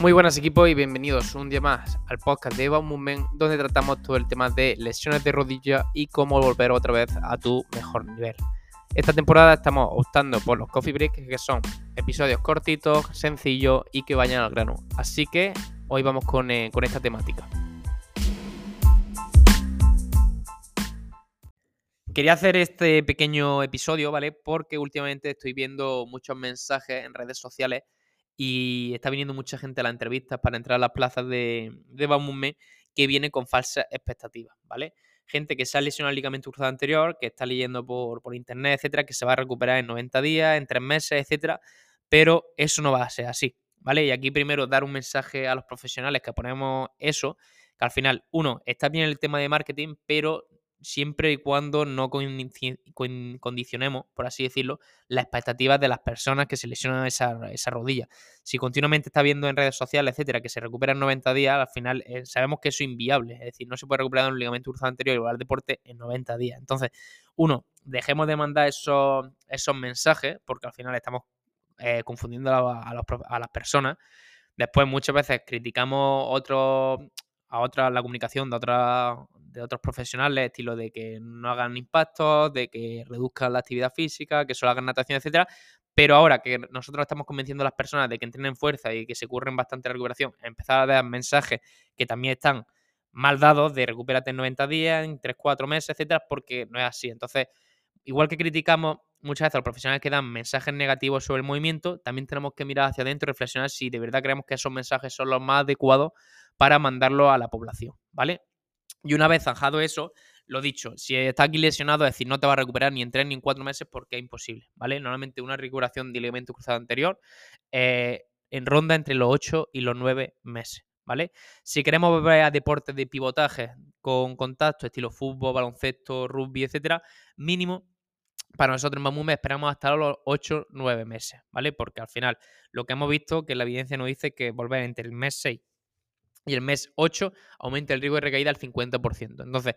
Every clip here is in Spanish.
Muy buenas equipos y bienvenidos un día más al podcast de Eva Movement donde tratamos todo el tema de lesiones de rodilla y cómo volver otra vez a tu mejor nivel. Esta temporada estamos optando por los coffee breaks que son episodios cortitos, sencillos y que vayan al grano. Así que hoy vamos con, eh, con esta temática. Quería hacer este pequeño episodio, ¿vale? Porque últimamente estoy viendo muchos mensajes en redes sociales y está viniendo mucha gente a las entrevistas para entrar a las plazas de, de que viene con falsas expectativas, ¿vale? Gente que se ha lesionado el ligamento cruzado anterior, que está leyendo por, por internet, etcétera, que se va a recuperar en 90 días, en 3 meses, etcétera, pero eso no va a ser así, ¿vale? Y aquí primero dar un mensaje a los profesionales que ponemos eso, que al final, uno, está bien el tema de marketing, pero siempre y cuando no condicionemos, por así decirlo, las expectativas de las personas que se lesionan esa, esa rodilla. Si continuamente está viendo en redes sociales, etcétera, que se recupera en 90 días, al final eh, sabemos que eso es inviable. Es decir, no se puede recuperar un ligamento cruzado anterior y al deporte en 90 días. Entonces, uno, dejemos de mandar esos, esos mensajes, porque al final estamos eh, confundiendo a, las personas. Después, muchas veces criticamos a otra, la comunicación de, otra, de otros profesionales, estilo de que no hagan impactos, de que reduzcan la actividad física, que solo hagan natación, etcétera. Pero ahora que nosotros estamos convenciendo a las personas de que entrenen fuerza y que se curren bastante recuperación, empezar a dar mensajes que también están mal dados de recupérate en 90 días, en 3, 4 meses, etcétera, porque no es así. Entonces, igual que criticamos muchas veces a los profesionales que dan mensajes negativos sobre el movimiento, también tenemos que mirar hacia adentro y reflexionar si de verdad creemos que esos mensajes son los más adecuados para mandarlo a la población, ¿vale? Y una vez zanjado eso, lo dicho, si está aquí lesionado, es decir, no te va a recuperar ni en tres ni en cuatro meses porque es imposible, ¿vale? Normalmente una recuperación de ligamento cruzado anterior eh, en ronda entre los 8 y los 9 meses, ¿vale? Si queremos volver a deportes de pivotaje con contacto, estilo fútbol, baloncesto, rugby, etcétera, mínimo para nosotros en Mamume esperamos hasta los 8-9 meses, ¿vale? Porque al final lo que hemos visto que la evidencia nos dice que volver entre el mes 6 y el mes 8 aumenta el riesgo de recaída al 50%. Entonces,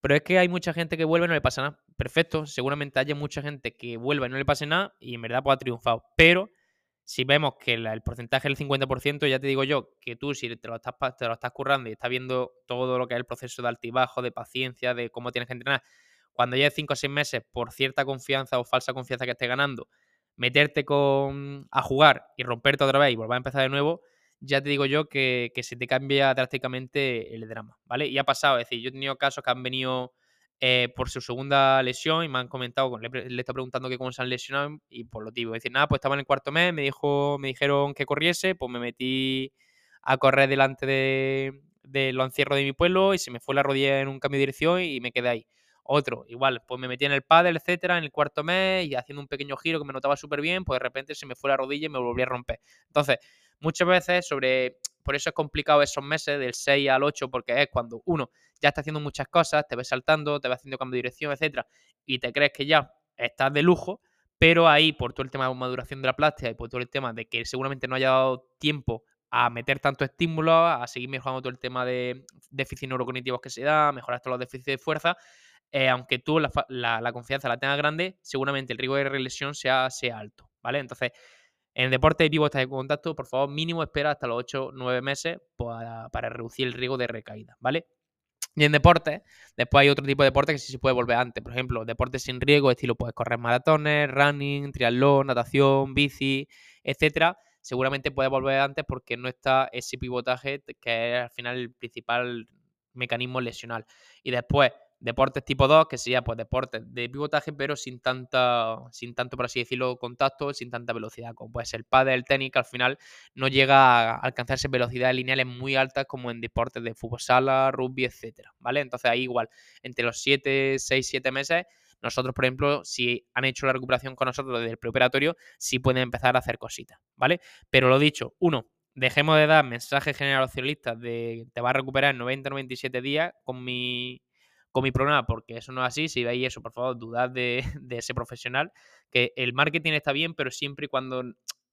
pero es que hay mucha gente que vuelve y no le pasa nada. Perfecto, seguramente haya mucha gente que vuelva y no le pase nada y en verdad pues ha triunfado. Pero si vemos que el porcentaje es el 50%, ya te digo yo que tú si te lo, estás, te lo estás currando y estás viendo todo lo que es el proceso de altibajo, de paciencia, de cómo tienes que entrenar, cuando lleves 5 o 6 meses por cierta confianza o falsa confianza que estés ganando, meterte con, a jugar y romperte otra vez y volver a empezar de nuevo, ya te digo yo que, se te cambia drásticamente el drama, ¿vale? Y ha pasado, es decir, yo he tenido casos que han venido eh, por su segunda lesión y me han comentado, le, le está preguntando que cómo se han lesionado y por lo tipo. Es decir, nada, pues estaba en el cuarto mes, me dijo, me dijeron que corriese, pues me metí a correr delante de, de lo encierro de mi pueblo y se me fue la rodilla en un cambio de dirección y me quedé ahí. Otro, igual, pues me metí en el pádel, etcétera, en el cuarto mes y haciendo un pequeño giro que me notaba súper bien, pues de repente se me fue la rodilla y me volví a romper. Entonces, muchas veces sobre, por eso es complicado esos meses del 6 al 8, porque es cuando uno ya está haciendo muchas cosas, te ves saltando, te ves haciendo cambio de dirección, etcétera, y te crees que ya estás de lujo, pero ahí por todo el tema de maduración de la plástica y por todo el tema de que seguramente no haya dado tiempo a meter tanto estímulo, a seguir mejorando todo el tema de déficits neurocognitivos que se da, mejorar todos los déficits de fuerza, eh, aunque tú la, la, confianza la tengas grande, seguramente el riesgo de relesión sea, sea alto, ¿vale? Entonces, en deporte de pivotes de contacto, por favor, mínimo espera hasta los 8 9 meses para, para, reducir el riesgo de recaída, ¿vale? Y en deporte, después hay otro tipo de deporte que sí se puede volver antes. Por ejemplo, deportes sin riesgo, estilo puedes correr maratones, running, triatlón, natación, bici, etcétera. Seguramente puedes volver antes porque no está ese pivotaje que es al final el principal mecanismo lesional. Y después, deportes tipo 2, que sería pues deportes de pivotaje, pero sin tanta, sin tanto, por así decirlo, contacto, sin tanta velocidad, como puede ser el pádel, el tenis, que al final no llega a alcanzarse velocidades lineales muy altas como en deportes de fútbol sala, rugby, etcétera, ¿vale? Entonces ahí igual, entre los 7, 6, 7 meses, nosotros, por ejemplo, si han hecho la recuperación con nosotros desde el preoperatorio, sí pueden empezar a hacer cositas, ¿vale? Pero lo dicho, uno, dejemos de dar mensajes generacionalistas de te va a recuperar en 90-97 días con mi con mi programa, porque eso no es así. Si veis eso, por favor, dudad de, ese profesional. Que el marketing está bien, pero siempre y cuando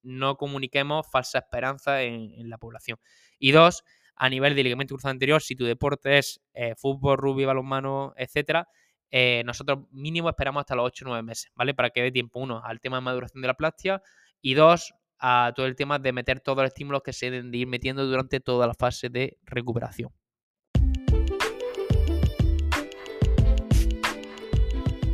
no comuniquemos falsa esperanza en, la población. Y dos, a nivel de ligamento cruzado anterior, si tu deporte es eh, fútbol, rugby, balonmano, etcétera, eh, nosotros mínimo esperamos hasta los 8 o 9 meses, ¿vale? Para que dé tiempo, uno, al tema de maduración de la plástica y dos, a todo el tema de meter todos los estímulos que se deben de ir metiendo durante toda la fase de recuperación.